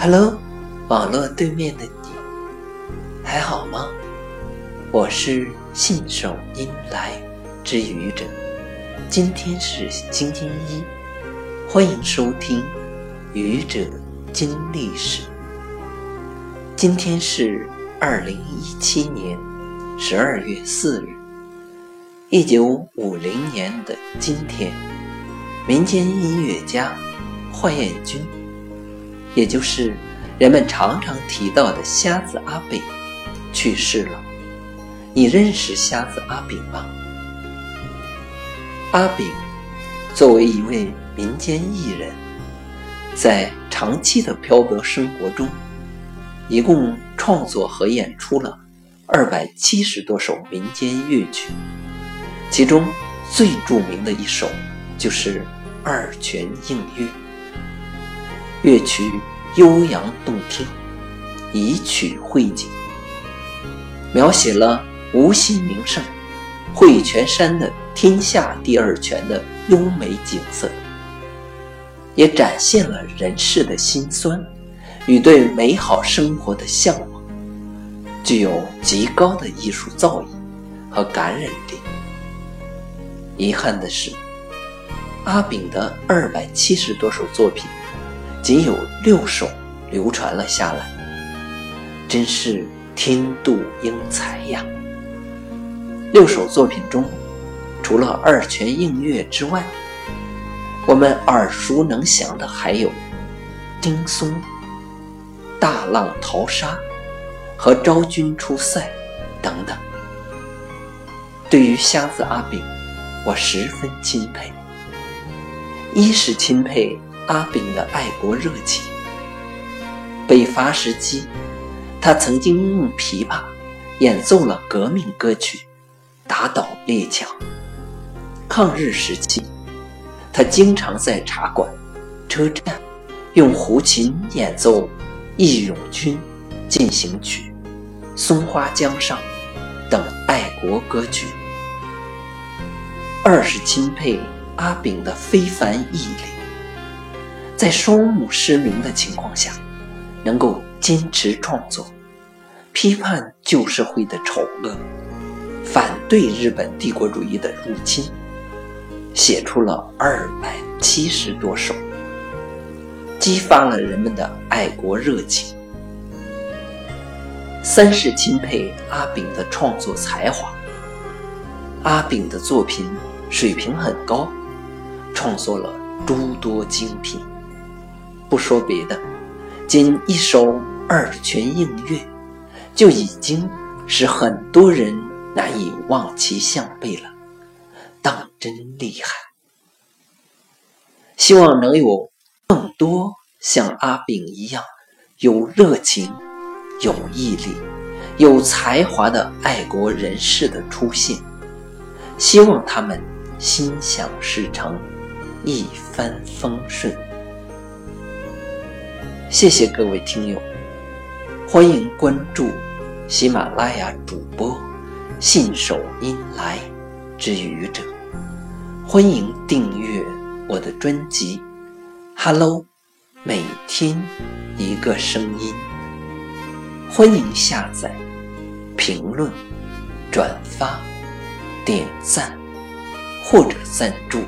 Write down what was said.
Hello，网络对面的你还好吗？我是信手拈来之愚者，今天是星期一，欢迎收听愚者经历史。今天是二零一七年十二月四日，一九五零年的今天，民间音乐家华彦钧。也就是人们常常提到的瞎子阿炳去世了。你认识瞎子阿炳吗？阿炳作为一位民间艺人，在长期的漂泊生活中，一共创作和演出了二百七十多首民间乐曲，其中最著名的一首就是《二泉映月》。乐曲悠扬动听，以曲会景，描写了无锡名胜汇泉山的天下第二泉的优美景色，也展现了人世的辛酸与对美好生活的向往，具有极高的艺术造诣和感染力。遗憾的是，阿炳的二百七十多首作品。仅有六首流传了下来，真是天妒英才呀！六首作品中，除了《二泉映月》之外，我们耳熟能详的还有《丁松》《大浪淘沙》和《昭君出塞》等等。对于瞎子阿炳，我十分钦佩。一是钦佩。阿炳的爱国热情。北伐时期，他曾经用琵琶演奏了革命歌曲，打倒列强。抗日时期，他经常在茶馆、车站用胡琴演奏《义勇军进行曲》《松花江上》等爱国歌曲。二是钦佩阿炳的非凡毅力。在双目失明的情况下，能够坚持创作，批判旧社会的丑恶，反对日本帝国主义的入侵，写出了二百七十多首，激发了人们的爱国热情。三是钦佩阿炳的创作才华，阿炳的作品水平很高，创作了诸多精品。不说别的，仅一首《二泉映月》就已经使很多人难以望其项背了，当真厉害！希望能有更多像阿炳一样有热情、有毅力、有才华的爱国人士的出现，希望他们心想事成，一帆风顺。谢谢各位听友，欢迎关注喜马拉雅主播信手拈来之愚者，欢迎订阅我的专辑《Hello》，每天一个声音，欢迎下载、评论、转发、点赞或者赞助。